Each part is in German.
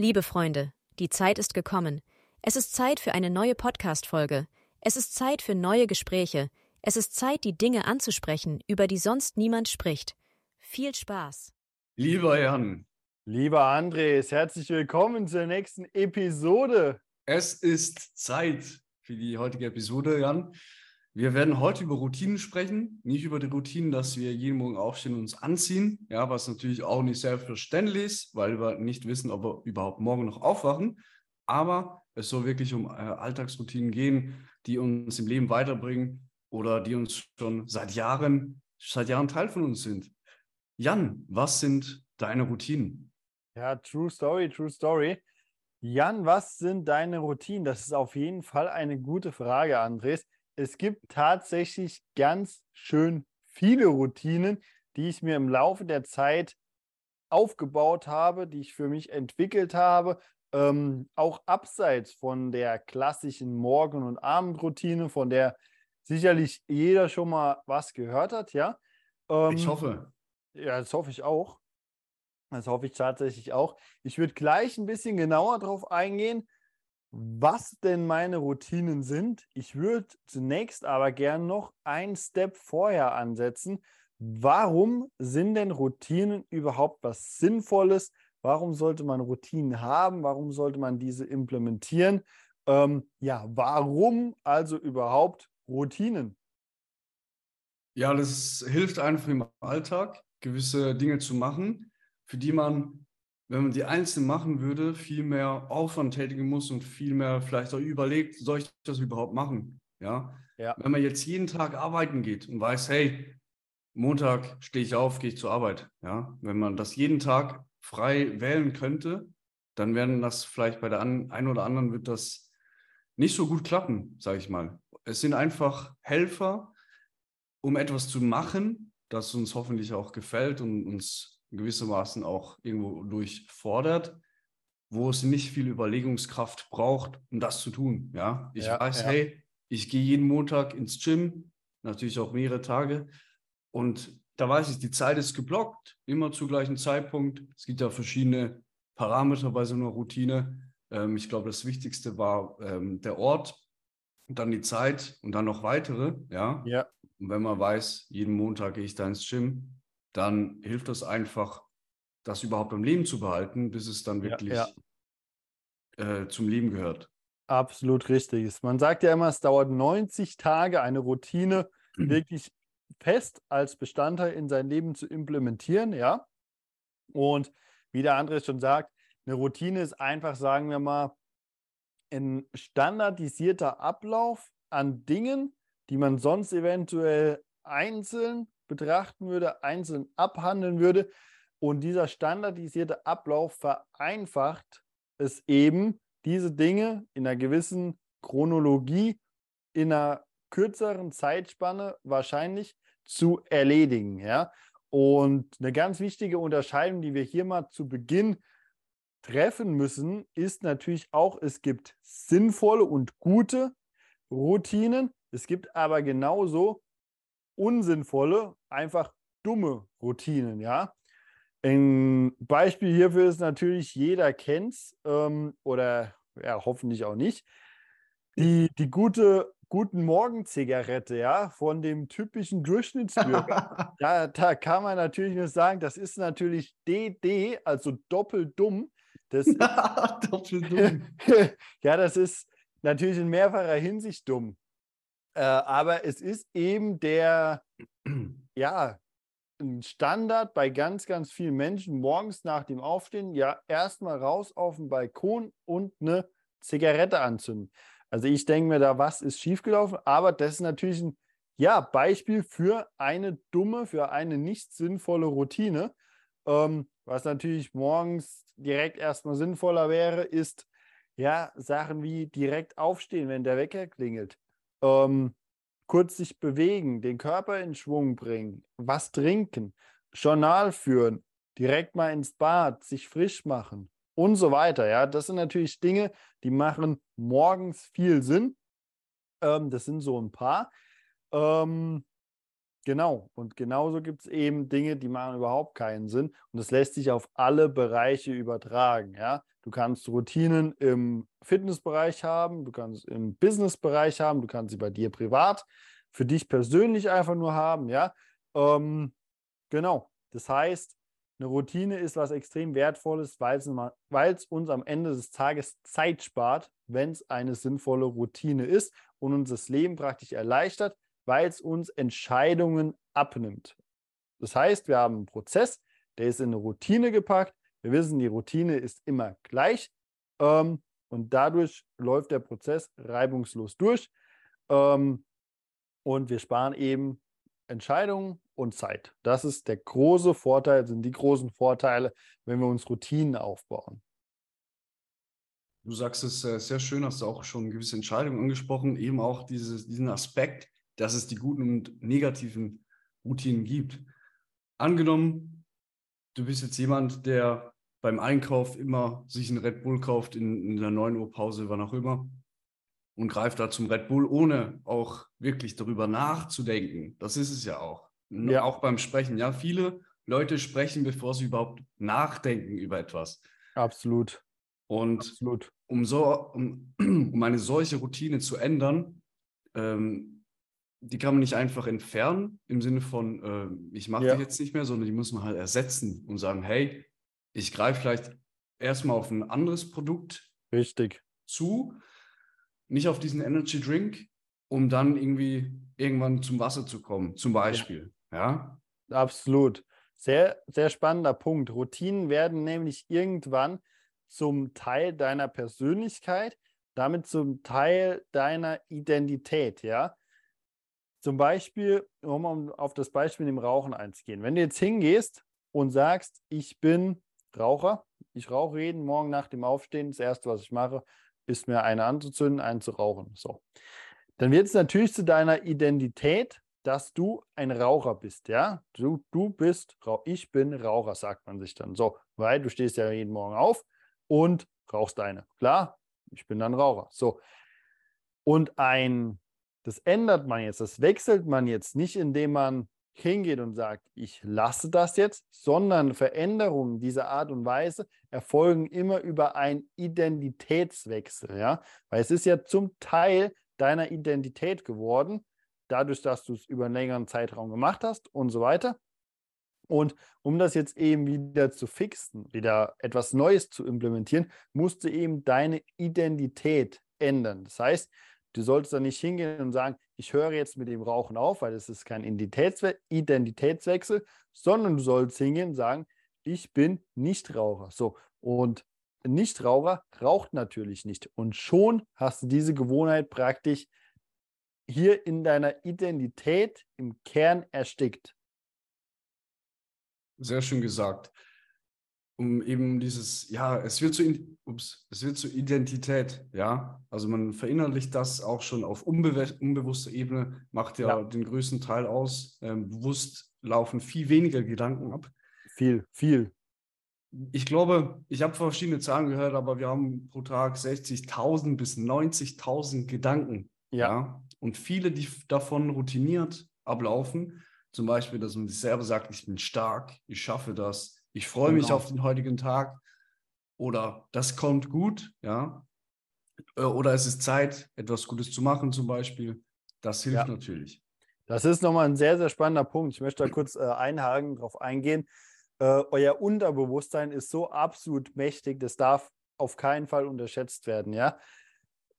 Liebe Freunde, die Zeit ist gekommen. Es ist Zeit für eine neue Podcast-Folge. Es ist Zeit für neue Gespräche. Es ist Zeit, die Dinge anzusprechen, über die sonst niemand spricht. Viel Spaß. Lieber Jan. Lieber Andres, herzlich willkommen zur nächsten Episode. Es ist Zeit für die heutige Episode, Jan. Wir werden heute über Routinen sprechen, nicht über die Routinen, dass wir jeden Morgen aufstehen und uns anziehen, ja, was natürlich auch nicht selbstverständlich ist, weil wir nicht wissen, ob wir überhaupt morgen noch aufwachen. Aber es soll wirklich um äh, Alltagsroutinen gehen, die uns im Leben weiterbringen oder die uns schon seit Jahren, seit Jahren Teil von uns sind. Jan, was sind deine Routinen? Ja, true story, true story. Jan, was sind deine Routinen? Das ist auf jeden Fall eine gute Frage, Andres es gibt tatsächlich ganz schön viele Routinen, die ich mir im Laufe der Zeit aufgebaut habe, die ich für mich entwickelt habe, ähm, auch abseits von der klassischen Morgen- und Abendroutine, von der sicherlich jeder schon mal was gehört hat, ja. Ähm, ich hoffe. Ja, das hoffe ich auch. Das hoffe ich tatsächlich auch. Ich würde gleich ein bisschen genauer darauf eingehen, was denn meine Routinen sind. Ich würde zunächst aber gern noch einen Step vorher ansetzen. Warum sind denn Routinen überhaupt was Sinnvolles? Warum sollte man Routinen haben? Warum sollte man diese implementieren? Ähm, ja, warum also überhaupt Routinen? Ja, das hilft einfach im Alltag, gewisse Dinge zu machen, für die man wenn man die einzeln machen würde, viel mehr Aufwand tätigen muss und viel mehr vielleicht auch überlegt, soll ich das überhaupt machen? Ja? ja. Wenn man jetzt jeden Tag arbeiten geht und weiß, hey, Montag stehe ich auf, gehe ich zur Arbeit. Ja? Wenn man das jeden Tag frei wählen könnte, dann werden das vielleicht bei der einen oder anderen wird das nicht so gut klappen, sage ich mal. Es sind einfach Helfer, um etwas zu machen, das uns hoffentlich auch gefällt und uns gewissermaßen auch irgendwo durchfordert, wo es nicht viel Überlegungskraft braucht, um das zu tun. Ja, ich ja, weiß, ja. hey, ich gehe jeden Montag ins Gym, natürlich auch mehrere Tage, und da weiß ich, die Zeit ist geblockt, immer zu gleichen Zeitpunkt. Es gibt ja verschiedene Parameter bei so einer Routine. Ähm, ich glaube, das Wichtigste war ähm, der Ort, und dann die Zeit und dann noch weitere. Ja. ja. Und wenn man weiß, jeden Montag gehe ich da ins Gym, dann hilft das einfach, das überhaupt im Leben zu behalten, bis es dann wirklich ja, ja. Äh, zum Leben gehört. Absolut richtig. Man sagt ja immer, es dauert 90 Tage, eine Routine mhm. wirklich fest als Bestandteil in sein Leben zu implementieren, ja. Und wie der André schon sagt, eine Routine ist einfach, sagen wir mal, ein standardisierter Ablauf an Dingen, die man sonst eventuell einzeln betrachten würde, einzeln abhandeln würde. Und dieser standardisierte Ablauf vereinfacht es eben, diese Dinge in einer gewissen Chronologie, in einer kürzeren Zeitspanne wahrscheinlich zu erledigen. Ja? Und eine ganz wichtige Unterscheidung, die wir hier mal zu Beginn treffen müssen, ist natürlich auch, es gibt sinnvolle und gute Routinen. Es gibt aber genauso unsinnvolle, einfach dumme Routinen, ja. Ein Beispiel hierfür ist natürlich, jeder kennt es ähm, oder ja, hoffentlich auch nicht. Die, die gute Guten Morgen-Zigarette, ja, von dem typischen Durchschnittsbürger. ja, da kann man natürlich nur sagen, das ist natürlich DD, also doppelt dumm. Das doppelt dumm. ja, das ist natürlich in mehrfacher Hinsicht dumm. Äh, aber es ist eben der, ja, ein Standard bei ganz, ganz vielen Menschen morgens nach dem Aufstehen, ja, erstmal raus auf den Balkon und eine Zigarette anzünden. Also ich denke mir da, was ist schiefgelaufen? Aber das ist natürlich ein ja, Beispiel für eine dumme, für eine nicht sinnvolle Routine. Ähm, was natürlich morgens direkt erstmal sinnvoller wäre, ist ja Sachen wie direkt aufstehen, wenn der Wecker klingelt ähm, kurz sich bewegen, den Körper in Schwung bringen, was trinken, Journal führen, direkt mal ins Bad, sich frisch machen und so weiter. Ja, das sind natürlich Dinge, die machen morgens viel Sinn. Ähm, das sind so ein paar. Ähm, genau. Und genauso gibt es eben Dinge, die machen überhaupt keinen Sinn. Und das lässt sich auf alle Bereiche übertragen. Ja, Du kannst Routinen im Fitnessbereich haben, du kannst im Businessbereich haben, du kannst sie bei dir privat, für dich persönlich einfach nur haben, ja. Ähm, genau. Das heißt, eine Routine ist was extrem Wertvolles, weil es uns am Ende des Tages Zeit spart, wenn es eine sinnvolle Routine ist und uns das Leben praktisch erleichtert, weil es uns Entscheidungen abnimmt. Das heißt, wir haben einen Prozess, der ist in eine Routine gepackt. Wir wissen, die Routine ist immer gleich ähm, und dadurch läuft der Prozess reibungslos durch ähm, und wir sparen eben Entscheidungen und Zeit. Das ist der große Vorteil, sind die großen Vorteile, wenn wir uns Routinen aufbauen. Du sagst es äh, sehr schön, hast du auch schon gewisse Entscheidungen angesprochen, eben auch dieses, diesen Aspekt, dass es die guten und negativen Routinen gibt. Angenommen, du bist jetzt jemand, der beim Einkauf immer sich einen Red Bull kauft in, in der 9 Uhr Pause, wann auch immer, und greift da zum Red Bull, ohne auch wirklich darüber nachzudenken. Das ist es ja auch. Ja. Auch beim Sprechen. Ja, viele Leute sprechen, bevor sie überhaupt nachdenken über etwas. Absolut. Und Absolut. Um, so, um, um eine solche Routine zu ändern, ähm, die kann man nicht einfach entfernen im Sinne von, äh, ich mache ja. die jetzt nicht mehr, sondern die muss man halt ersetzen und sagen, hey, ich greife vielleicht erstmal auf ein anderes Produkt Richtig. zu, nicht auf diesen Energy Drink, um dann irgendwie irgendwann zum Wasser zu kommen, zum Beispiel. Ja. ja? Absolut. Sehr, sehr spannender Punkt. Routinen werden nämlich irgendwann zum Teil deiner Persönlichkeit, damit zum Teil deiner Identität, ja. Zum Beispiel, um auf das Beispiel im Rauchen einzugehen. Wenn du jetzt hingehst und sagst, ich bin Raucher, ich rauche jeden Morgen nach dem Aufstehen, das Erste, was ich mache, ist mir eine anzuzünden, einen zu rauchen. So. Dann wird es natürlich zu deiner Identität, dass du ein Raucher bist, ja? Du, du bist, ich bin Raucher, sagt man sich dann. So, weil du stehst ja jeden Morgen auf und rauchst eine. Klar, ich bin dann Raucher. So. Und ein das ändert man jetzt, das wechselt man jetzt nicht, indem man hingeht und sagt, ich lasse das jetzt, sondern Veränderungen dieser Art und Weise erfolgen immer über einen Identitätswechsel, ja, weil es ist ja zum Teil deiner Identität geworden, dadurch, dass du es über einen längeren Zeitraum gemacht hast und so weiter. Und um das jetzt eben wieder zu fixen, wieder etwas Neues zu implementieren, musst du eben deine Identität ändern. Das heißt, Du solltest da nicht hingehen und sagen, ich höre jetzt mit dem Rauchen auf, weil das ist kein Identitätswe Identitätswechsel, sondern du sollst hingehen und sagen, ich bin Nichtraucher. So, und Nichtraucher raucht natürlich nicht. Und schon hast du diese Gewohnheit praktisch hier in deiner Identität im Kern erstickt. Sehr schön gesagt um eben dieses, ja, es wird zu, ups, es wird zur Identität, ja. Also man verinnerlicht das auch schon auf unbewe unbewusster Ebene, macht ja, ja, den größten Teil aus. Ähm, bewusst laufen viel weniger Gedanken ab. Viel, viel. Ich glaube, ich habe verschiedene Zahlen gehört, aber wir haben pro Tag 60.000 bis 90.000 Gedanken. Ja. ja. Und viele, die davon routiniert ablaufen, zum Beispiel, dass man sich selber sagt, ich bin stark, ich schaffe das, ich freue mich genau. auf den heutigen Tag oder das kommt gut, ja. Äh, oder es ist Zeit, etwas Gutes zu machen, zum Beispiel. Das hilft ja. natürlich. Das ist nochmal ein sehr, sehr spannender Punkt. Ich möchte da kurz äh, einhaken, darauf eingehen. Äh, euer Unterbewusstsein ist so absolut mächtig, das darf auf keinen Fall unterschätzt werden, ja.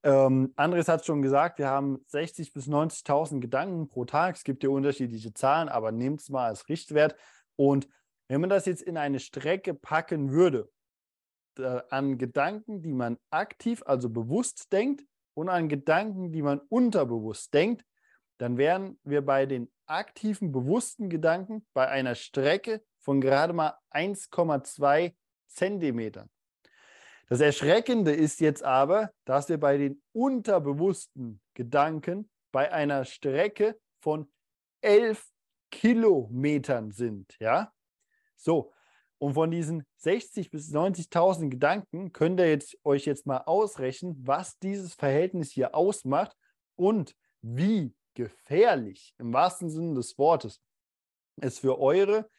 Ähm, Andres hat schon gesagt, wir haben 60.000 bis 90.000 Gedanken pro Tag. Es gibt ja unterschiedliche Zahlen, aber nehmt es mal als Richtwert. Und wenn man das jetzt in eine Strecke packen würde, an Gedanken, die man aktiv, also bewusst denkt, und an Gedanken, die man unterbewusst denkt, dann wären wir bei den aktiven, bewussten Gedanken bei einer Strecke von gerade mal 1,2 Zentimetern. Das Erschreckende ist jetzt aber, dass wir bei den unterbewussten Gedanken bei einer Strecke von 11 Kilometern sind. Ja? So, und von diesen 60.000 bis 90.000 Gedanken könnt ihr jetzt, euch jetzt mal ausrechnen, was dieses Verhältnis hier ausmacht und wie gefährlich im wahrsten Sinne des Wortes es für eure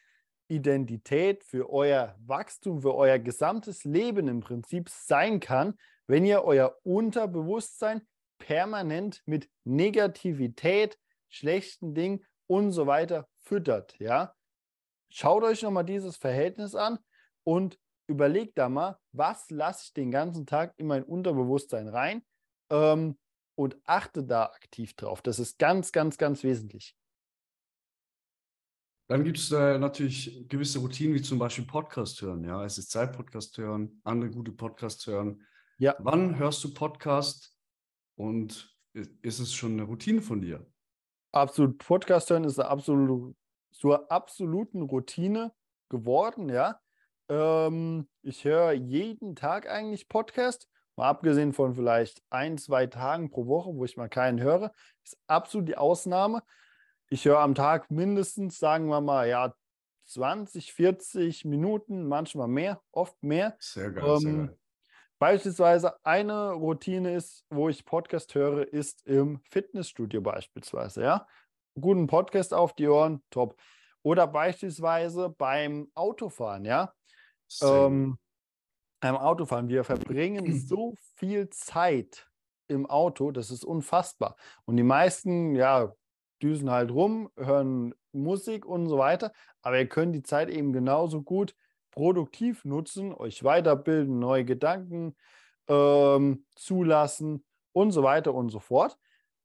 Identität, für euer Wachstum, für euer gesamtes Leben im Prinzip sein kann, wenn ihr euer Unterbewusstsein permanent mit Negativität, schlechten Dingen und so weiter füttert. Ja? Schaut euch nochmal dieses Verhältnis an und überlegt da mal, was lasse ich den ganzen Tag in mein Unterbewusstsein rein ähm, und achte da aktiv drauf. Das ist ganz, ganz, ganz wesentlich. Dann gibt es äh, natürlich gewisse Routinen, wie zum Beispiel Podcast hören. Ja, es ist Zeit, Podcast hören, andere gute Podcasts hören. Ja. Wann hörst du Podcast und ist es schon eine Routine von dir? Absolut. Podcast hören ist eine absolut, zur absoluten Routine geworden, ja. Ähm, ich höre jeden Tag eigentlich Podcast. Mal abgesehen von vielleicht ein, zwei Tagen pro Woche, wo ich mal keinen höre, ist absolut die Ausnahme. Ich höre am Tag mindestens, sagen wir mal, ja, 20, 40 Minuten, manchmal mehr, oft mehr. Sehr geil, ähm, sehr geil. Beispielsweise eine Routine ist, wo ich Podcast höre, ist im Fitnessstudio beispielsweise. Ja, guten Podcast auf die Ohren, top. Oder beispielsweise beim Autofahren. Ja, ähm, beim Autofahren. Wir verbringen so viel Zeit im Auto, das ist unfassbar. Und die meisten, ja, düsen halt rum, hören Musik und so weiter. Aber ihr könnt die Zeit eben genauso gut produktiv nutzen, euch weiterbilden, neue Gedanken ähm, zulassen und so weiter und so fort,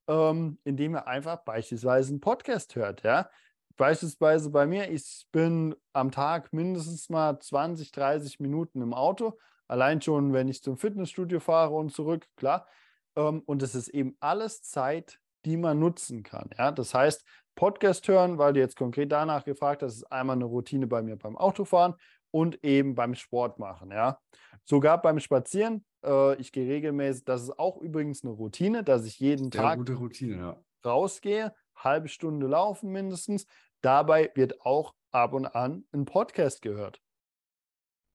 ähm, indem ihr einfach beispielsweise einen Podcast hört. Ja? Beispielsweise bei mir, ich bin am Tag mindestens mal 20, 30 Minuten im Auto, allein schon, wenn ich zum Fitnessstudio fahre und zurück, klar. Ähm, und es ist eben alles Zeit, die man nutzen kann. Ja? Das heißt, Podcast hören, weil du jetzt konkret danach gefragt hast, ist einmal eine Routine bei mir beim Autofahren und eben beim Sport machen. Ja? Sogar beim Spazieren. Äh, ich gehe regelmäßig, das ist auch übrigens eine Routine, dass ich jeden Sehr Tag Routine, ja. rausgehe, halbe Stunde laufen mindestens. Dabei wird auch ab und an ein Podcast gehört.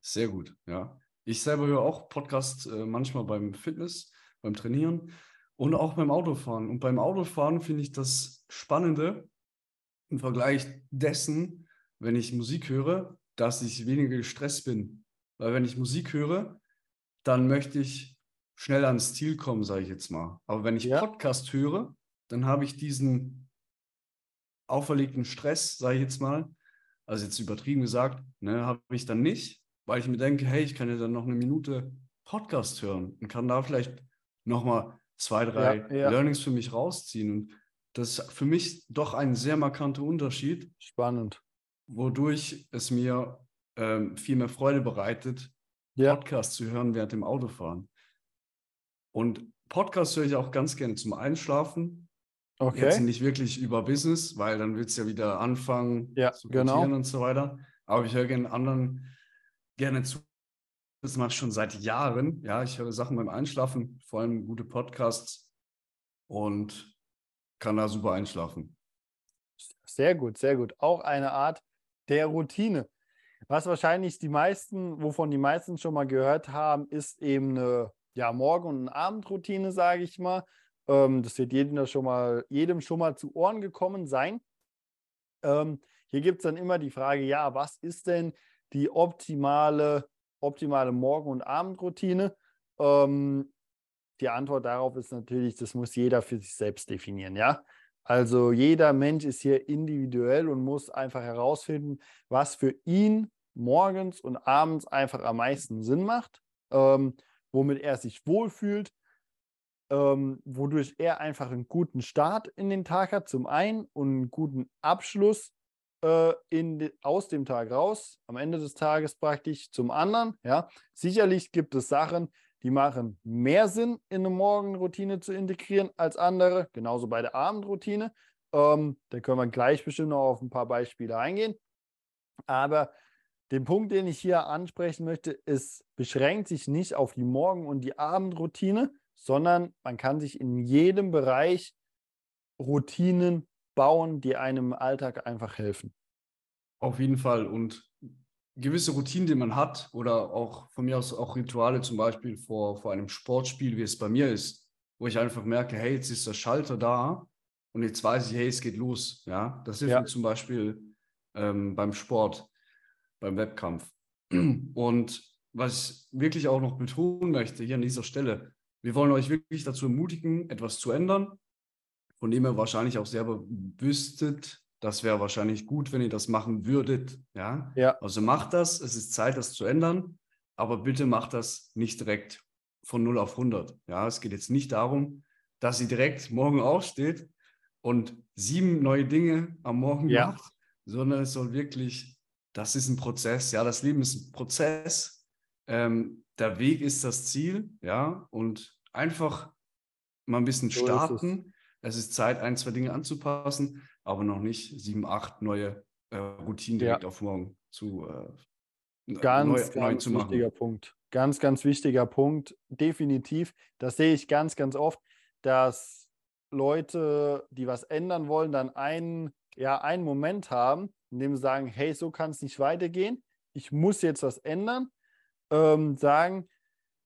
Sehr gut, ja. Ich selber höre auch Podcasts äh, manchmal beim Fitness, beim Trainieren und auch beim Autofahren. Und beim Autofahren finde ich das Spannende im Vergleich dessen, wenn ich Musik höre, dass ich weniger gestresst bin. Weil wenn ich Musik höre, dann möchte ich schnell ans Ziel kommen, sage ich jetzt mal. Aber wenn ich ja. Podcast höre, dann habe ich diesen auferlegten Stress, sage ich jetzt mal, also jetzt übertrieben gesagt, ne, habe ich dann nicht, weil ich mir denke, hey, ich kann ja dann noch eine Minute Podcast hören und kann da vielleicht nochmal zwei, drei ja, ja. Learnings für mich rausziehen. Und das ist für mich doch ein sehr markanter Unterschied. Spannend. Wodurch es mir ähm, viel mehr Freude bereitet, ja. Podcast zu hören während dem Autofahren. Und Podcast höre ich auch ganz gerne zum Einschlafen. Okay. Jetzt nicht wirklich über Business, weil dann wird es ja wieder anfangen ja, zu genau. und so weiter. Aber ich höre gerne anderen gerne zu das mache ich schon seit Jahren. Ja, ich höre Sachen beim Einschlafen, vor allem gute Podcasts und kann da super einschlafen. Sehr gut, sehr gut. Auch eine Art der Routine. Was wahrscheinlich die meisten, wovon die meisten schon mal gehört haben, ist eben eine ja, Morgen- und Abendroutine, sage ich mal. Ähm, das wird jedem schon, mal, jedem schon mal zu Ohren gekommen sein. Ähm, hier gibt es dann immer die Frage, ja, was ist denn die optimale optimale Morgen- und Abendroutine? Ähm, die Antwort darauf ist natürlich, das muss jeder für sich selbst definieren, ja. Also jeder Mensch ist hier individuell und muss einfach herausfinden, was für ihn morgens und abends einfach am meisten Sinn macht, ähm, womit er sich wohlfühlt, ähm, wodurch er einfach einen guten Start in den Tag hat, zum einen, und einen guten Abschluss äh, in, aus dem Tag raus, am Ende des Tages praktisch zum anderen. Ja. Sicherlich gibt es Sachen, die machen mehr Sinn, in eine Morgenroutine zu integrieren als andere, genauso bei der Abendroutine. Ähm, da können wir gleich bestimmt noch auf ein paar Beispiele eingehen. Aber den Punkt, den ich hier ansprechen möchte, es beschränkt sich nicht auf die Morgen- und die Abendroutine, sondern man kann sich in jedem Bereich Routinen bauen, die einem im Alltag einfach helfen. Auf jeden Fall. Und gewisse Routinen, die man hat, oder auch von mir aus auch Rituale, zum Beispiel vor, vor einem Sportspiel, wie es bei mir ist, wo ich einfach merke, hey, jetzt ist der Schalter da und jetzt weiß ich, hey, es geht los. Ja, das hilft ja. mir zum Beispiel ähm, beim Sport. Beim Wettkampf. Und was ich wirklich auch noch betonen möchte hier an dieser Stelle, wir wollen euch wirklich dazu ermutigen, etwas zu ändern, von dem ihr wahrscheinlich auch selber wüsstet, das wäre wahrscheinlich gut, wenn ihr das machen würdet. Ja? ja. Also macht das, es ist Zeit, das zu ändern, aber bitte macht das nicht direkt von 0 auf 100. Ja, es geht jetzt nicht darum, dass ihr direkt morgen aufsteht und sieben neue Dinge am Morgen ja. macht, sondern es soll wirklich, das ist ein Prozess. Ja, das Leben ist ein Prozess. Ähm, der Weg ist das Ziel. Ja, und einfach mal ein bisschen so starten. Es. es ist Zeit, ein, zwei Dinge anzupassen aber noch nicht sieben, acht neue äh, Routinen direkt ja. auf morgen zu, äh, ganz, neu, ganz neu zu machen. wichtiger Punkt. Ganz, ganz wichtiger Punkt. Definitiv. Das sehe ich ganz, ganz oft, dass Leute, die was ändern wollen, dann einen, ja, einen Moment haben, in dem sie sagen, hey, so kann es nicht weitergehen. Ich muss jetzt was ändern. Ähm, sagen,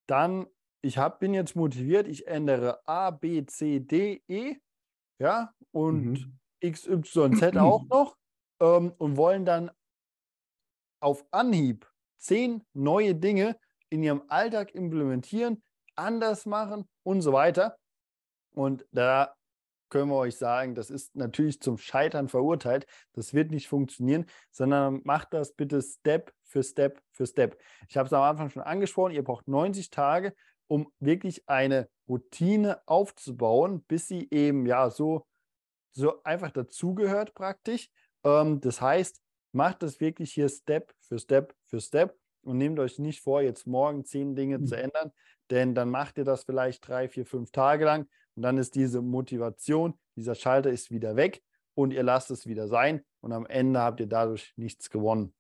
dann, ich hab, bin jetzt motiviert, ich ändere A, B, C, D, E. Ja, und mhm. XYZ auch noch ähm, und wollen dann auf Anhieb zehn neue Dinge in ihrem Alltag implementieren, anders machen und so weiter. Und da können wir euch sagen, das ist natürlich zum Scheitern verurteilt. Das wird nicht funktionieren, sondern macht das bitte Step für Step für Step. Ich habe es am Anfang schon angesprochen, ihr braucht 90 Tage, um wirklich eine Routine aufzubauen, bis sie eben ja so so einfach dazugehört praktisch. Ähm, das heißt, macht das wirklich hier Step für Step für Step und nehmt euch nicht vor, jetzt morgen zehn Dinge mhm. zu ändern, denn dann macht ihr das vielleicht drei, vier, fünf Tage lang und dann ist diese Motivation, dieser Schalter ist wieder weg und ihr lasst es wieder sein und am Ende habt ihr dadurch nichts gewonnen.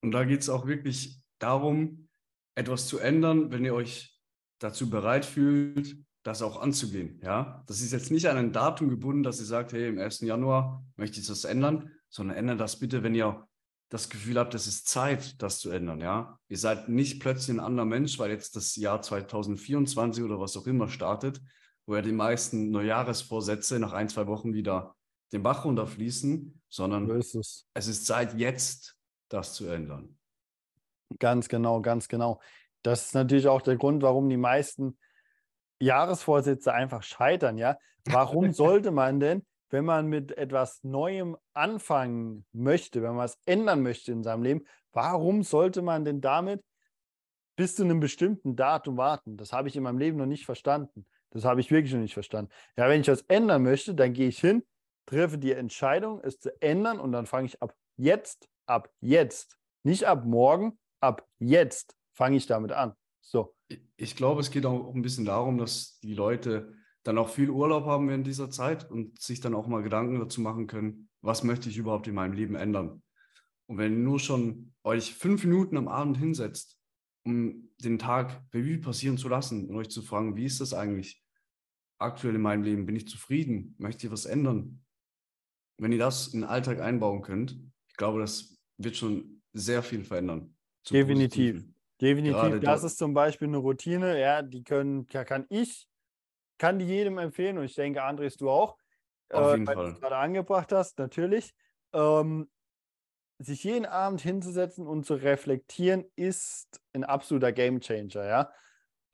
Und da geht es auch wirklich darum, etwas zu ändern, wenn ihr euch dazu bereit fühlt, das auch anzugehen. Ja, das ist jetzt nicht an ein Datum gebunden, dass ihr sagt, hey, im 1. Januar möchte ich das ändern, sondern ändert das bitte, wenn ihr das Gefühl habt, es ist Zeit, das zu ändern. Ja, ihr seid nicht plötzlich ein anderer Mensch, weil jetzt das Jahr 2024 oder was auch immer startet, wo ja die meisten Neujahresvorsätze nach ein, zwei Wochen wieder den Bach runterfließen, sondern ist es. es ist Zeit, jetzt das zu ändern. Ganz genau, ganz genau. Das ist natürlich auch der Grund, warum die meisten Jahresvorsätze einfach scheitern, ja. Warum sollte man denn, wenn man mit etwas Neuem anfangen möchte, wenn man es ändern möchte in seinem Leben, warum sollte man denn damit bis zu einem bestimmten Datum warten? Das habe ich in meinem Leben noch nicht verstanden. Das habe ich wirklich noch nicht verstanden. Ja, wenn ich was ändern möchte, dann gehe ich hin, treffe die Entscheidung, es zu ändern und dann fange ich ab jetzt, ab jetzt, nicht ab morgen, ab jetzt fange ich damit an. So ich glaube, es geht auch ein bisschen darum, dass die Leute dann auch viel Urlaub haben während dieser Zeit und sich dann auch mal Gedanken dazu machen können, was möchte ich überhaupt in meinem Leben ändern. Und wenn ihr nur schon euch fünf Minuten am Abend hinsetzt, um den Tag Revue passieren zu lassen und euch zu fragen, wie ist das eigentlich aktuell in meinem Leben? Bin ich zufrieden? Möchte ich was ändern? Wenn ihr das in den Alltag einbauen könnt, ich glaube, das wird schon sehr viel verändern. Definitiv. Positiven. Definitiv, Gerade das ist zum Beispiel eine Routine, ja, die können, kann ich, kann die jedem empfehlen und ich denke, Andres, du auch, Auf äh, jeden weil Fall. du es gerade angebracht hast, natürlich. Ähm, sich jeden Abend hinzusetzen und zu reflektieren, ist ein absoluter Gamechanger, ja.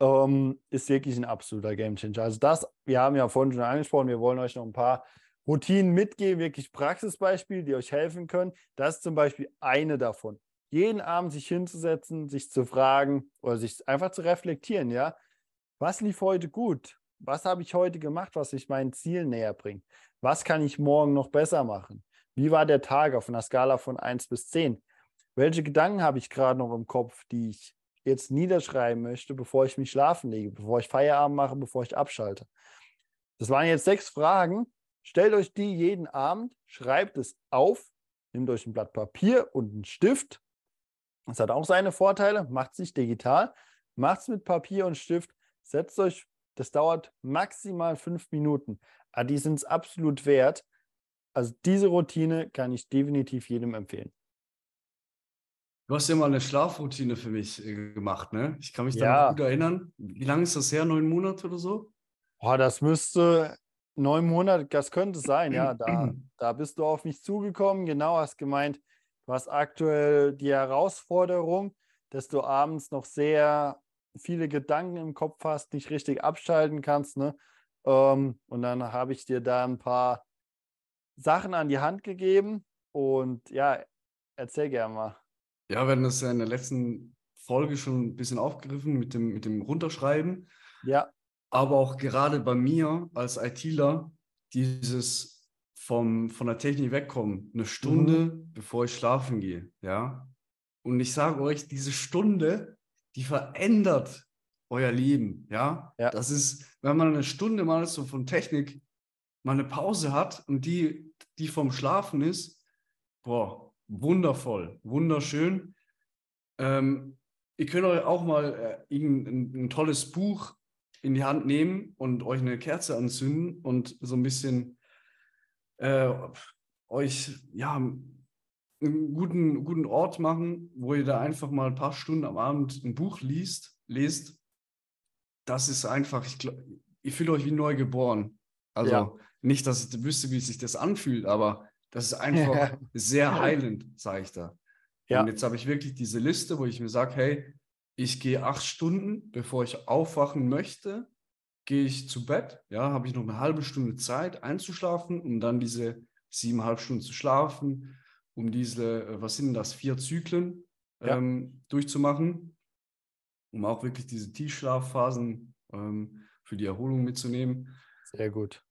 Ähm, ist wirklich ein absoluter Gamechanger. Also das, wir haben ja vorhin schon angesprochen, wir wollen euch noch ein paar Routinen mitgeben, wirklich Praxisbeispiele, die euch helfen können. Das ist zum Beispiel eine davon jeden Abend sich hinzusetzen, sich zu fragen oder sich einfach zu reflektieren, ja, was lief heute gut? Was habe ich heute gemacht, was mich meinen Zielen näher bringt? Was kann ich morgen noch besser machen? Wie war der Tag auf einer Skala von 1 bis 10? Welche Gedanken habe ich gerade noch im Kopf, die ich jetzt niederschreiben möchte, bevor ich mich schlafen lege, bevor ich Feierabend mache, bevor ich abschalte? Das waren jetzt sechs Fragen. Stellt euch die jeden Abend, schreibt es auf, nehmt euch ein Blatt Papier und einen Stift das hat auch seine Vorteile. Macht es nicht digital, macht es mit Papier und Stift. Setzt euch, das dauert maximal fünf Minuten. Aber die sind es absolut wert. Also diese Routine kann ich definitiv jedem empfehlen. Du hast ja mal eine Schlafroutine für mich äh, gemacht, ne? Ich kann mich ja. da gut erinnern. Wie lange ist das her? Neun Monate oder so? Oh, das müsste neun Monate, das könnte sein, ja. Da, da bist du auf mich zugekommen, genau, hast gemeint, was aktuell die Herausforderung, dass du abends noch sehr viele Gedanken im Kopf hast, nicht richtig abschalten kannst. Ne? Ähm, und dann habe ich dir da ein paar Sachen an die Hand gegeben. Und ja, erzähl gerne mal. Ja, wir hatten das ja in der letzten Folge schon ein bisschen aufgegriffen mit dem, mit dem Runterschreiben. Ja. Aber auch gerade bei mir als ITler, dieses vom, von der Technik wegkommen, eine Stunde, mhm. bevor ich schlafen gehe. Ja. Und ich sage euch, diese Stunde, die verändert euer Leben. Ja? ja. Das ist, wenn man eine Stunde mal so von Technik mal eine Pause hat und die, die vom Schlafen ist, boah, wundervoll, wunderschön. Ähm, ihr könnt euch auch mal äh, ein, ein, tolles Buch in die Hand nehmen und euch eine Kerze anzünden und so ein bisschen äh, euch ja einen guten, guten Ort machen, wo ihr da einfach mal ein paar Stunden am Abend ein Buch liest, lest. Das ist einfach, ich glaube, ihr fühlt euch wie neu geboren. Also ja. Nicht, dass ich wüsste, wie sich das anfühlt, aber das ist einfach sehr heilend, sage ich da. Ja. Und jetzt habe ich wirklich diese Liste, wo ich mir sage, hey, ich gehe acht Stunden, bevor ich aufwachen möchte, gehe ich zu Bett. Ja, habe ich noch eine halbe Stunde Zeit einzuschlafen, um dann diese siebeneinhalb Stunden zu schlafen, um diese, äh, was sind das, vier Zyklen ja. ähm, durchzumachen, um auch wirklich diese Tiefschlafphasen ähm, für die Erholung mitzunehmen. Sehr gut.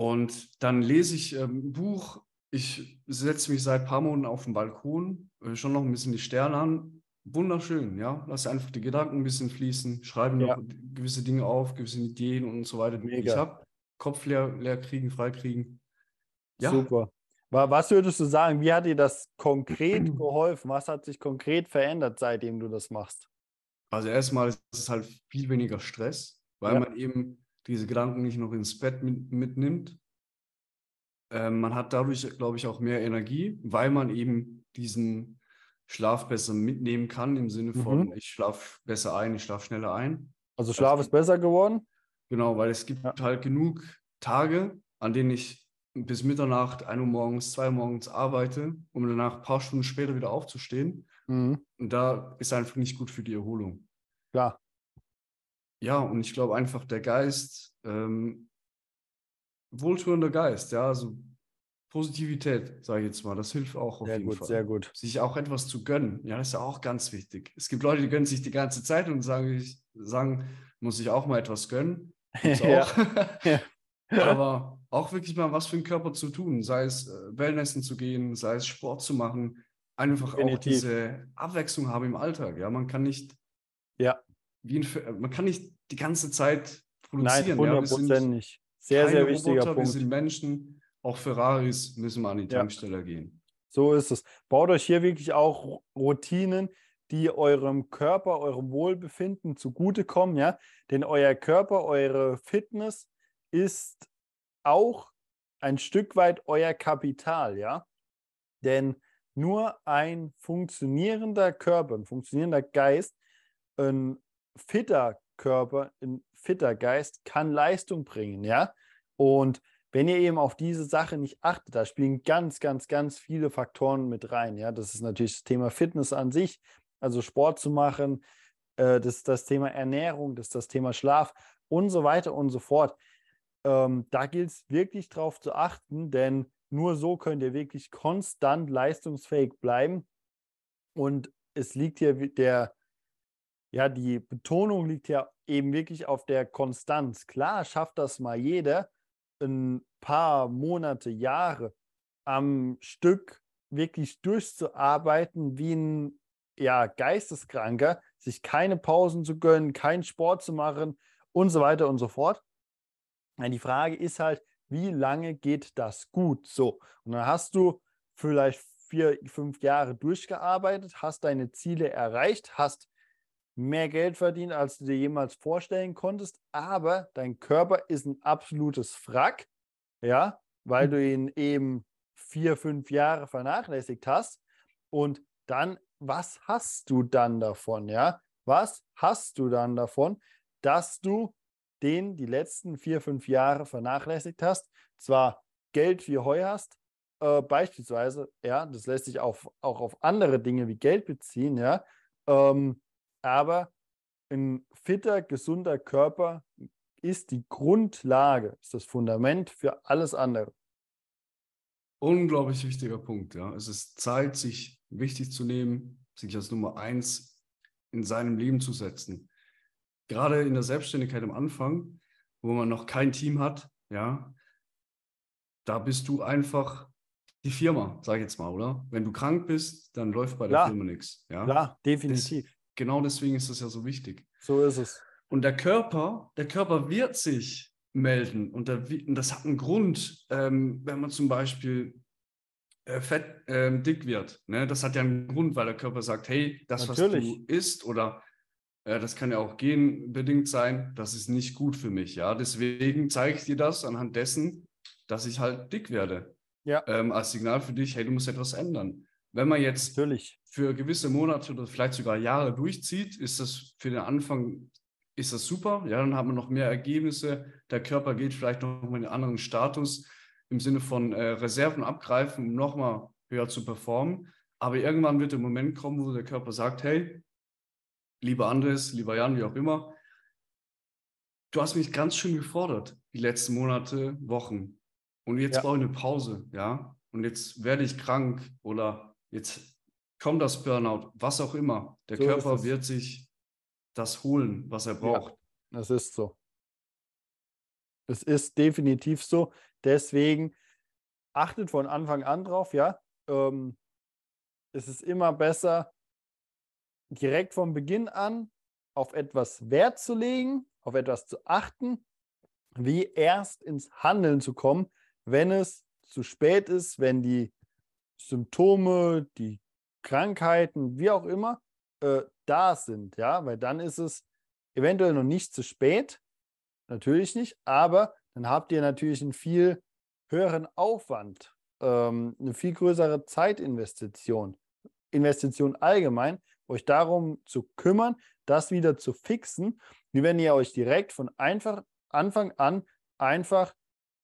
Und dann lese ich ähm, ein Buch. Ich setze mich seit ein paar Monaten auf den Balkon, äh, schon noch ein bisschen die Sterne an. Wunderschön, ja. Lass einfach die Gedanken ein bisschen fließen, schreibe noch ja. gewisse Dinge auf, gewisse Ideen und so weiter, die ich habe. Kopf leer, leer kriegen, frei kriegen. Ja. Super. Was würdest du sagen, wie hat dir das konkret geholfen? Was hat sich konkret verändert, seitdem du das machst? Also erstmal ist es halt viel weniger Stress, weil ja. man eben diese Gedanken nicht noch ins Bett mit, mitnimmt. Ähm, man hat dadurch, glaube ich, auch mehr Energie, weil man eben diesen Schlaf besser mitnehmen kann, im Sinne von, mhm. ich schlafe besser ein, ich schlafe schneller ein. Also Schlaf ist besser geworden? Genau, weil es gibt ja. halt genug Tage, an denen ich bis Mitternacht, 1 Uhr morgens, 2 Uhr morgens arbeite, um danach ein paar Stunden später wieder aufzustehen. Mhm. Und da ist einfach nicht gut für die Erholung. Klar. Ja, und ich glaube einfach, der Geist, ähm, wohltuender Geist, ja, also Positivität, sage ich jetzt mal, das hilft auch auf sehr jeden gut, Fall. Sehr gut, Sich auch etwas zu gönnen, ja, das ist ja auch ganz wichtig. Es gibt Leute, die gönnen sich die ganze Zeit und sagen, sagen muss ich auch mal etwas gönnen. ja. ja. Aber auch wirklich mal was für den Körper zu tun, sei es äh, Wellnessen zu gehen, sei es Sport zu machen, einfach Definitiv. auch diese Abwechslung haben im Alltag. Ja, man kann nicht, ja, ein, man kann nicht die ganze Zeit produzieren. Nein, 100 ja, nicht. Sehr, sehr wichtiger Roboter, Punkt. Wir sind Menschen, auch Ferraris müssen mal an die Tankstelle ja. gehen. So ist es. Baut euch hier wirklich auch Routinen, die eurem Körper, eurem Wohlbefinden zugutekommen, ja. Denn euer Körper, eure Fitness ist auch ein Stück weit euer Kapital, ja? Denn nur ein funktionierender Körper, ein funktionierender Geist, ein fitter Körper, ein fitter Geist kann Leistung bringen, ja? Und wenn ihr eben auf diese Sache nicht achtet, da spielen ganz, ganz, ganz viele Faktoren mit rein, ja? Das ist natürlich das Thema Fitness an sich, also Sport zu machen, äh, das ist das Thema Ernährung, das ist das Thema Schlaf und so weiter und so fort. Ähm, da gilt es wirklich darauf zu achten, denn nur so könnt ihr wirklich konstant leistungsfähig bleiben. Und es liegt hier der, ja, die Betonung liegt ja eben wirklich auf der Konstanz. Klar schafft das mal jeder, ein paar Monate, Jahre am Stück wirklich durchzuarbeiten wie ein ja, Geisteskranker, sich keine Pausen zu gönnen, keinen Sport zu machen und so weiter und so fort. Die Frage ist halt, wie lange geht das gut? So, und dann hast du vielleicht vier, fünf Jahre durchgearbeitet, hast deine Ziele erreicht, hast mehr Geld verdient, als du dir jemals vorstellen konntest, aber dein Körper ist ein absolutes Frack, ja, weil mhm. du ihn eben vier, fünf Jahre vernachlässigt hast. Und dann, was hast du dann davon, ja? Was hast du dann davon, dass du den die letzten vier, fünf Jahre vernachlässigt hast, zwar Geld wie Heu hast, äh, beispielsweise, ja, das lässt sich auf, auch auf andere Dinge wie Geld beziehen, ja. Ähm, aber ein fitter, gesunder Körper ist die Grundlage, ist das Fundament für alles andere. Unglaublich wichtiger Punkt, ja. Es ist Zeit, sich wichtig zu nehmen, sich als Nummer eins in seinem Leben zu setzen. Gerade in der Selbstständigkeit am Anfang, wo man noch kein Team hat, ja, da bist du einfach die Firma, sag ich jetzt mal, oder? Wenn du krank bist, dann läuft bei der Klar. Firma nichts. Ja? Klar, definitiv. Genau deswegen ist das ja so wichtig. so ist es. Und der Körper, der Körper wird sich melden. Und, der, und das hat einen Grund, ähm, wenn man zum Beispiel äh, fett, ähm, dick wird. Ne? Das hat ja einen Grund, weil der Körper sagt, hey, das, was Natürlich. du isst oder äh, das kann ja auch genbedingt sein, das ist nicht gut für mich. Ja? Deswegen zeige ich dir das anhand dessen, dass ich halt dick werde. Ja. Ähm, als Signal für dich, hey, du musst etwas ändern. Wenn man jetzt Natürlich. für gewisse Monate oder vielleicht sogar Jahre durchzieht, ist das für den Anfang ist das super. Ja, dann hat man noch mehr Ergebnisse. Der Körper geht vielleicht noch mal in einen anderen Status im Sinne von äh, Reserven abgreifen, um nochmal höher zu performen. Aber irgendwann wird der Moment kommen, wo der Körper sagt, hey, lieber Andres, lieber Jan, wie auch immer, du hast mich ganz schön gefordert die letzten Monate, Wochen. Und jetzt Ja. brauche ich eine Pause, ja. Und jetzt werde ich krank oder jetzt kommt das Burnout, was auch immer. Der So Körper wird sich das holen, was er braucht. Das ist so. Es ist definitiv so. Deswegen achtet von Anfang an drauf, ja. Ähm, es ist immer besser, direkt von Beginn an auf etwas Wert zu legen, auf etwas zu achten, wie erst ins Handeln zu kommen, wenn es zu spät ist, wenn die Symptome, die Krankheiten, wie auch immer, äh, da sind, ja, weil dann ist es eventuell noch nicht zu spät, natürlich nicht, aber dann habt ihr natürlich einen viel höheren Aufwand, ähm, eine viel größere Zeitinvestition, Investition allgemein, euch darum zu kümmern, das wieder zu fixen, wie wenn ihr euch direkt von einfach Anfang an einfach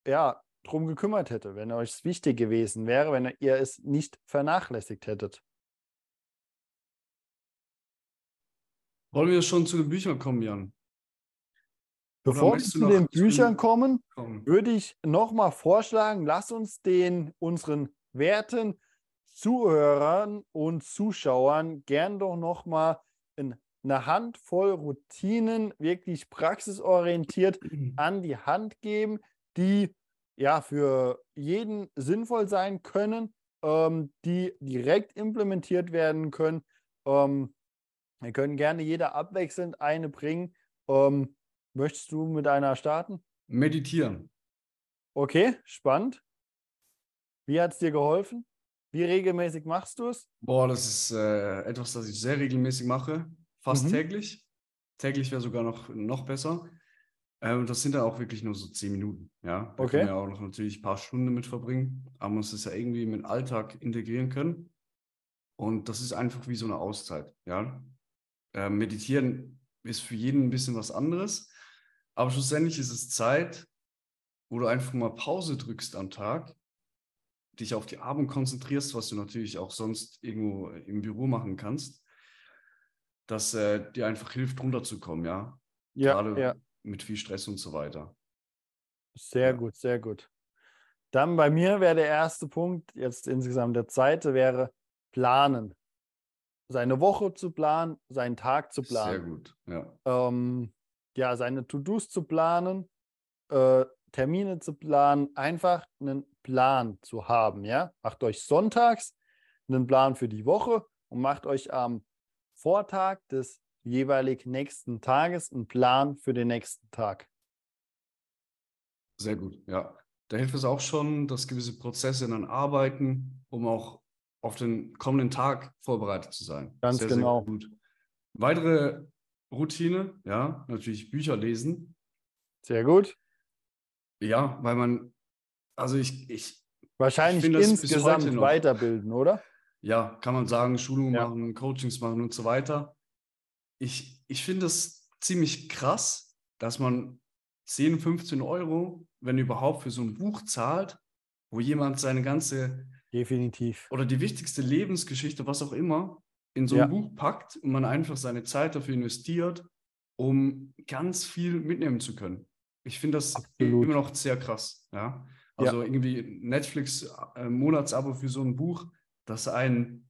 ja drum gekümmert hätte, wenn euch es wichtig gewesen wäre, wenn ihr es nicht vernachlässigt hättet. Wollen wir schon zu den Büchern kommen, Jan? Bevor wir zu den- Büchern kommen, Kommen. würde ich nochmal vorschlagen, lass uns den unseren werten Zuhörern und Zuschauern gern doch nochmal eine Handvoll Routinen, wirklich praxisorientiert an die Hand geben, die ja für jeden sinnvoll sein können, ähm, die direkt implementiert werden können. Ähm, wir können gerne jeder abwechselnd eine bringen. Ähm, möchtest du mit einer starten? Meditieren. Okay, spannend. Wie hat es dir geholfen? Wie regelmäßig machst du es? Boah, das ist äh, etwas, das ich sehr regelmäßig mache. Fast Mhm. täglich. Täglich wäre sogar noch, noch besser. Ähm, das sind dann auch wirklich nur so zehn Minuten. Ja, da Okay. kann man ja auch noch natürlich ein paar Stunden mit verbringen. Aber man muss es ja irgendwie mit dem Alltag integrieren können. Und das ist einfach wie so eine Auszeit. Ja, ähm, meditieren ist für jeden ein bisschen was anderes. Aber schlussendlich ist es Zeit, wo du einfach mal Pause drückst am Tag, dich auf die Atmung konzentrierst, was du natürlich auch sonst irgendwo im Büro machen kannst, dass äh, dir einfach hilft, runterzukommen, ja. Ja, Gerade ja. Mit viel Stress und so weiter. Sehr Ja. gut, sehr gut. Dann bei mir wäre der erste Punkt, jetzt insgesamt der zweite, wäre planen. Seine Woche zu planen, seinen Tag zu Sehr planen. gut, ja. Ähm, ja, seine To-Dos zu planen, äh, Termine zu planen, einfach einen Plan zu haben, ja. Macht euch sonntags einen Plan für die Woche und macht euch am Vortag des jeweilig nächsten Tages einen Plan für den nächsten Tag. Sehr gut, ja. Da hilft es auch schon, dass gewisse Prozesse dann arbeiten, um auch auf den kommenden Tag vorbereitet zu sein. Ganz sehr, genau. Sehr gut. Weitere Routine, ja, natürlich Bücher lesen. Sehr gut. Ja, weil man, also ich, ich, Wahrscheinlich bis insgesamt weiterbilden, oder? ja, kann man sagen, Schulungen Ja. machen, Coachings machen und so weiter. Ich, ich finde es ziemlich krass, dass man 10, 15 Euro, wenn überhaupt, für so ein Buch zahlt, wo jemand seine ganze Definitiv. oder die wichtigste Lebensgeschichte, was auch immer, in so ein Ja. Buch packt und man einfach seine Zeit dafür investiert, um ganz viel mitnehmen zu können. Ich finde das Absolut. immer noch sehr krass. Ja? Also irgendwie Netflix äh, für so ein Buch, das einen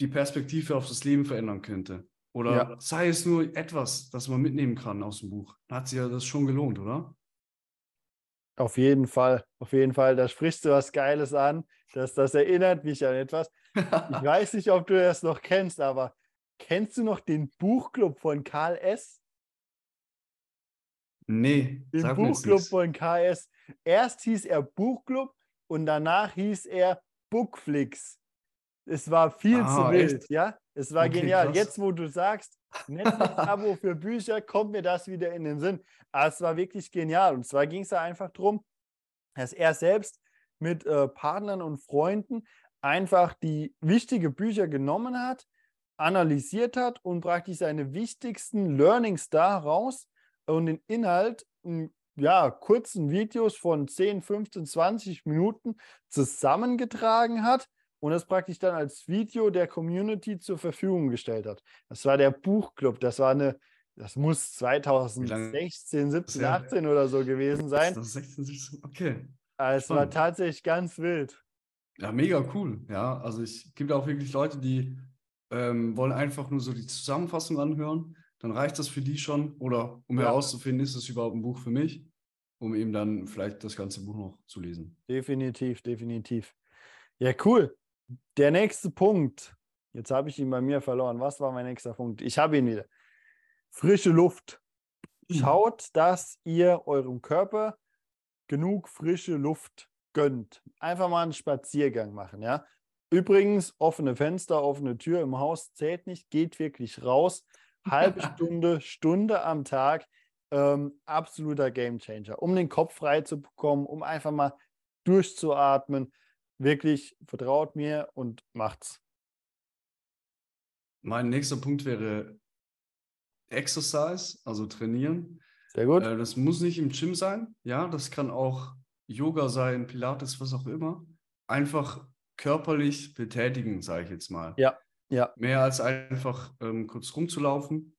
die Perspektive auf das Leben verändern könnte. Oder Ja. sei es nur etwas, das man mitnehmen kann aus dem Buch. Dann hat sich ja das schon gelohnt, oder? Auf jeden Fall, auf jeden Fall. Da sprichst du was Geiles an. Das, das erinnert mich an etwas. Ich weiß nicht, ob du das noch kennst, aber kennst du noch den Buchclub von Karl S? nee, Den Buchclub von KS. Erst hieß er Buchclub und danach hieß er Bookflix. Es war viel zu Ah, wild, echt? ja. Es war Okay, genial. krass. Jetzt, wo du sagst, Netflix-Abo für Bücher, kommt mir das wieder in den Sinn. Aber es war wirklich genial. Und zwar ging es da einfach darum, dass er selbst mit äh, Partnern und Freunden einfach die wichtige Bücher genommen hat, analysiert hat und praktisch seine wichtigsten Learnings daraus und den Inhalt in ja, kurzen Videos von 10, 15, 20 Minuten zusammengetragen hat und das praktisch dann als Video der Community zur Verfügung gestellt hat. Das war der Buchclub. Das war eine, das muss 2016, 17, Ja. 18 oder so gewesen sein. Das ist 16, 17. Okay. Also es war tatsächlich ganz wild. Ja, mega cool. Ja, also es gibt auch wirklich Leute, die ähm, wollen einfach nur so die Zusammenfassung anhören. Dann reicht das für die schon. Oder um Ja. herauszufinden, ist es überhaupt ein Buch für mich, um eben dann vielleicht das ganze Buch noch zu lesen. Definitiv, definitiv. Ja, cool. Der nächste Punkt. Jetzt habe ich ihn bei mir verloren. Was war mein nächster Punkt? Ich habe ihn wieder. Frische Luft. Schaut, dass ihr eurem Körper genug frische Luft gönnt. Einfach mal einen Spaziergang machen, ja. Übrigens, offene Fenster, offene Tür im Haus zählt nicht, geht wirklich raus. Halbe Stunde, Stunde am Tag, ähm, absoluter Gamechanger, um den Kopf frei zu bekommen, um einfach mal durchzuatmen. Wirklich, vertraut mir und macht's. Mein nächster Punkt wäre Exercise, also trainieren. Sehr gut. Äh, das muss nicht im Gym sein. Ja, das kann auch Yoga sein, Pilates, was auch immer. Einfach körperlich betätigen, sage ich jetzt mal. Ja, ja. Mehr als einfach ähm, kurz rumzulaufen,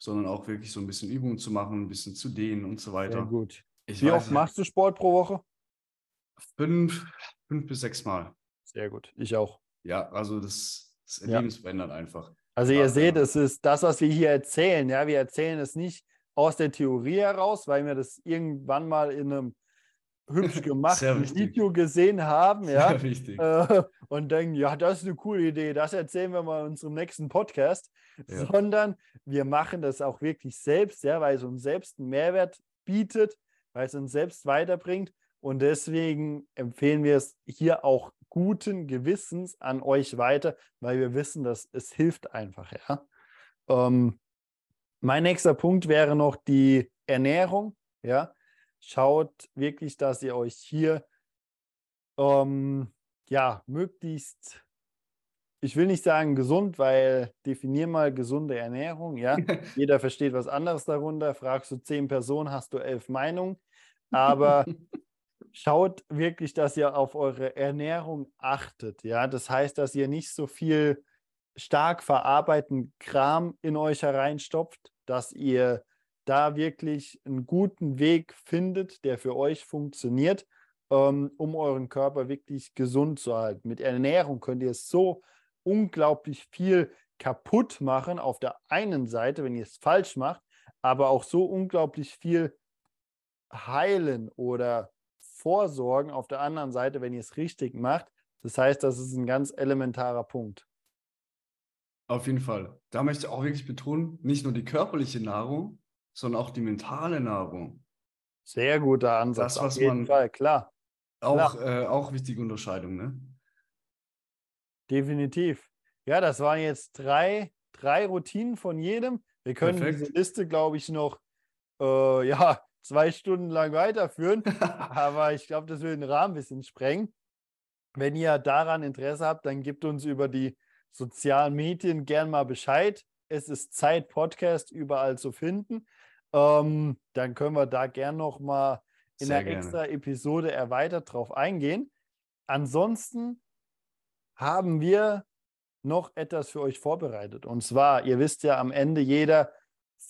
sondern auch wirklich so ein bisschen Übungen zu machen, ein bisschen zu dehnen und so Sehr weiter. gut. Ich Wie oft nicht, machst du Sport pro Woche? Fünf, fünf bis sechs Mal. Sehr gut. Ich auch. Ja, also das, das Ja. lebensverändert einfach. Also Ja, ihr seht, ja. es ist das, was wir hier erzählen. Ja, wir erzählen es nicht aus der Theorie heraus, weil wir das irgendwann mal in einem hübsch gemachten. Video gesehen haben, ja, Sehr wichtig. äh, und denken, ja, das ist eine coole Idee, das erzählen wir mal in unserem nächsten Podcast, Ja. sondern wir machen das auch wirklich selbst, ja, weil es uns selbst einen Mehrwert bietet, weil es uns selbst weiterbringt und deswegen empfehlen wir es hier auch guten Gewissens an euch weiter, weil wir wissen, dass es hilft einfach, ja. Ähm, mein nächster Punkt wäre noch die Ernährung, ja. Schaut wirklich, dass ihr euch hier ähm, ja möglichst, ich will nicht sagen gesund, weil definier mal gesunde Ernährung, ja. Jeder versteht was anderes darunter. Fragst du zehn Personen, hast du elf Meinungen. Aber schaut wirklich, dass ihr auf eure Ernährung achtet. Ja, das heißt, dass ihr nicht so viel stark verarbeiteten Kram in euch hereinstopft, dass ihr da wirklich einen guten Weg findet, der für euch funktioniert, ähm, um euren Körper wirklich gesund zu halten. Mit Ernährung könnt ihr so unglaublich viel kaputt machen auf der einen Seite, wenn ihr es falsch macht, aber auch so unglaublich viel heilen oder vorsorgen auf der anderen Seite, wenn ihr es richtig macht. Das heißt, das ist ein ganz elementarer Punkt. Auf jeden Fall. Da möchte ich auch wirklich betonen, nicht nur die körperliche Nahrung, sondern auch die mentale Nahrung. Sehr guter Ansatz. Das, auf was jeden man- Fall, klar. Auch, äh, auch wichtige Unterscheidung, ne? Definitiv. Ja, das waren jetzt drei, drei Routinen von jedem. Wir können Perfekt. diese Liste, glaube ich, noch äh, ja, zwei Stunden lang weiterführen. Aber ich glaube, das würde den Rahmen ein bisschen sprengen. Wenn ihr daran Interesse habt, dann gebt uns über die sozialen Medien gern mal Bescheid. Es ist Zeit, Podcast überall zu finden. Ähm, dann können wir da gern noch mal in Sehr einer gerne. extra Episode erweitert drauf eingehen. Ansonsten haben wir noch etwas für euch vorbereitet. Und zwar, ihr wisst ja, am Ende jeder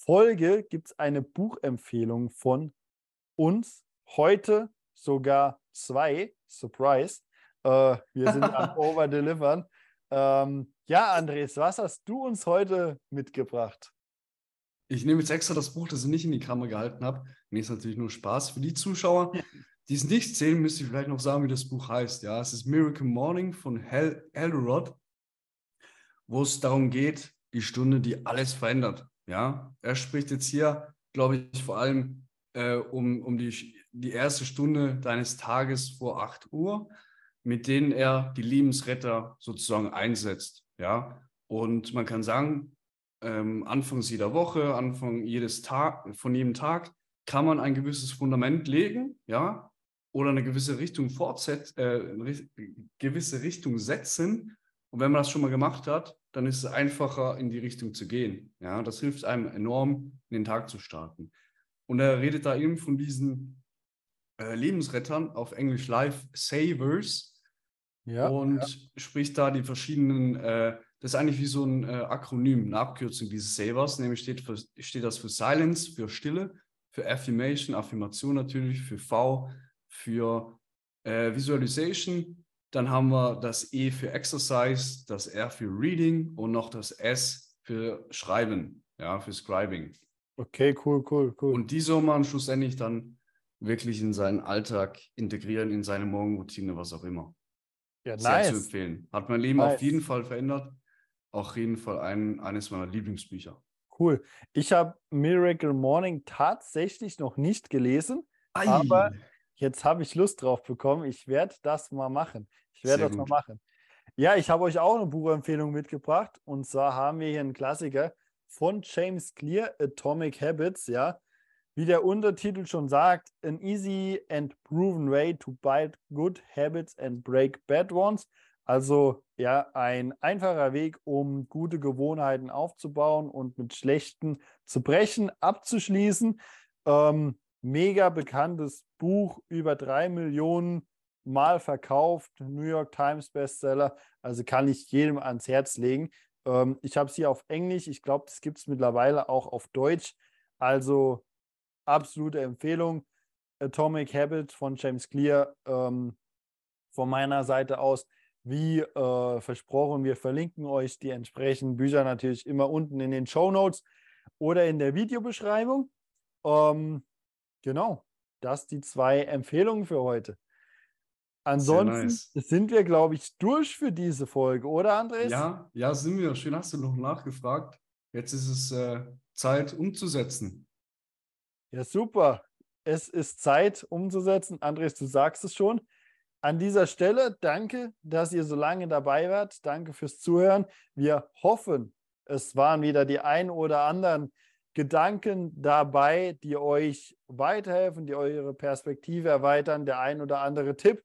Folge gibt es eine Buchempfehlung von uns. Heute sogar zwei. Surprise. Äh, wir sind am Overdelivern. Ähm, ja, Andres, was hast du uns heute mitgebracht? Ich nehme jetzt extra das Buch, das ich nicht in die Kamera gehalten habe. Nee, ist natürlich nur Spaß. Für die Zuschauer, die es nicht sehen, müsste ich vielleicht noch sagen, wie das Buch heißt. Ja, es ist Miracle Morning von Hal Elrod, wo es darum geht, die Stunde, die alles verändert. Ja, er spricht jetzt hier, glaube ich, vor allem äh, um, um die, die erste Stunde deines Tages vor 8 Uhr, mit denen er die Lebensretter sozusagen einsetzt. Ja, und man kann sagen, ähm, anfangs jeder Woche, Anfang jedes Tag, von jedem Tag kann man ein gewisses Fundament legen, ja, oder eine gewisse Richtung fortsetzen, äh, gewisse Richtung setzen. Und wenn man das schon mal gemacht hat, dann ist es einfacher, in die Richtung zu gehen. Ja, das hilft einem enorm, in den Tag zu starten. Und er redet da eben von diesen äh, Lebensrettern, auf Englisch Life Savers. Ja, und ja. spricht da die verschiedenen äh, das ist eigentlich wie so ein äh, Akronym, eine Abkürzung dieses Savers, nämlich steht, für, steht das für Silence, für Stille, für Affirmation, Affirmation natürlich, für V, für äh, Visualization. Dann haben wir das E für Exercise, das R für Reading und noch das S für Schreiben, ja, für Scribing. Okay, cool, cool, cool. Und die soll man schlussendlich dann wirklich in seinen Alltag integrieren, in seine Morgenroutine, was auch immer. Ja, Sehr nice. zu empfehlen. Hat mein Leben nice. auf jeden Fall verändert auf jeden Fall ein, eines meiner Lieblingsbücher. Cool. Ich habe Miracle Morning tatsächlich noch nicht gelesen, Ei. aber jetzt habe ich Lust drauf bekommen. Ich werde das mal machen. Ich werde das gut. mal machen. Ja, ich habe euch auch eine Buchempfehlung mitgebracht. Und zwar haben wir hier einen Klassiker von James Clear, Atomic Habits. Ja, wie der Untertitel schon sagt, an easy and proven way to build good habits and break bad ones. Also ja, ein einfacher Weg, um gute Gewohnheiten aufzubauen und mit schlechten zu brechen, abzuschließen. Ähm, mega bekanntes Buch, über drei Millionen Mal verkauft, New York Times Bestseller. Also kann ich jedem ans Herz legen. Ähm, ich habe es hier auf Englisch, ich glaube, das gibt es mittlerweile auch auf Deutsch. Also absolute Empfehlung. Atomic Habit von James Clear ähm, von meiner Seite aus wie äh, versprochen, wir verlinken euch die entsprechenden Bücher natürlich immer unten in den Show Notes oder in der Videobeschreibung. Ähm, genau, das die zwei Empfehlungen für heute. Ansonsten nice. sind wir, glaube ich, durch für diese Folge, oder Andres? Ja, ja, sind wir. Schön hast du noch nachgefragt. Jetzt ist es äh, Zeit umzusetzen. Ja, super. Es ist Zeit umzusetzen. Andres, du sagst es schon. An dieser Stelle danke, dass ihr so lange dabei wart. Danke fürs Zuhören. Wir hoffen, es waren wieder die ein oder anderen Gedanken dabei, die euch weiterhelfen, die eure Perspektive erweitern. Der ein oder andere Tipp,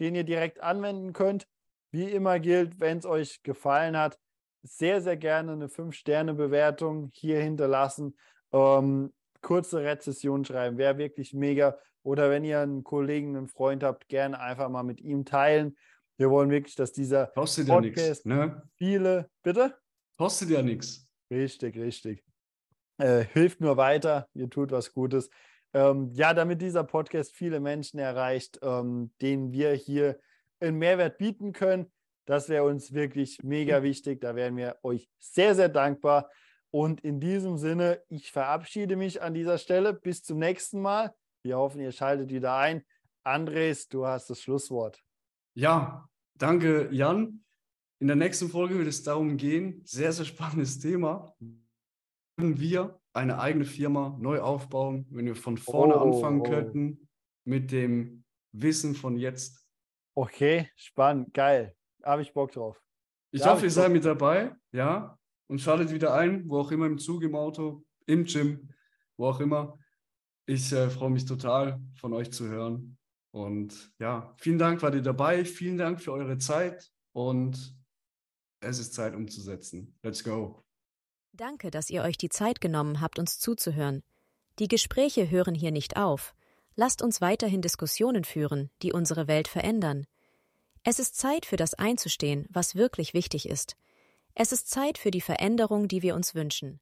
den ihr direkt anwenden könnt. Wie immer gilt, wenn es euch gefallen hat, sehr, sehr gerne eine 5-Sterne-Bewertung hier hinterlassen. Ähm, kurze Rezession schreiben, wäre wirklich mega. Oder wenn ihr einen Kollegen, einen Freund habt, gerne einfach mal mit ihm teilen. Wir wollen wirklich, dass dieser Kostet Podcast ja ne? viele, bitte? Kostet ja nichts. Richtig, richtig. Äh, hilft nur weiter, ihr tut was Gutes. Ähm, ja, damit dieser Podcast viele Menschen erreicht, ähm, denen wir hier einen Mehrwert bieten können. Das wäre uns wirklich mega wichtig. Da wären wir euch sehr, sehr dankbar. Und in diesem Sinne, ich verabschiede mich an dieser Stelle. Bis zum nächsten Mal. Wir hoffen, ihr schaltet wieder ein. Andres, du hast das Schlusswort. Ja, danke, Jan. In der nächsten Folge wird es darum gehen, sehr, sehr spannendes Thema. Können wir eine eigene Firma neu aufbauen, wenn wir von vorne oh, anfangen oh. könnten mit dem Wissen von jetzt? Okay, spannend, geil. Habe ich Bock drauf. Ich da hoffe, ihr seid mit dabei, ja, und schaltet wieder ein, wo auch immer im Zug, im Auto, im Gym, wo auch immer. Ich äh, freue mich total, von euch zu hören. Und ja, vielen Dank, wart ihr dabei. Vielen Dank für eure Zeit. Und es ist Zeit umzusetzen. Let's go. Danke, dass ihr euch die Zeit genommen habt, uns zuzuhören. Die Gespräche hören hier nicht auf. Lasst uns weiterhin Diskussionen führen, die unsere Welt verändern. Es ist Zeit für das einzustehen, was wirklich wichtig ist. Es ist Zeit für die Veränderung, die wir uns wünschen.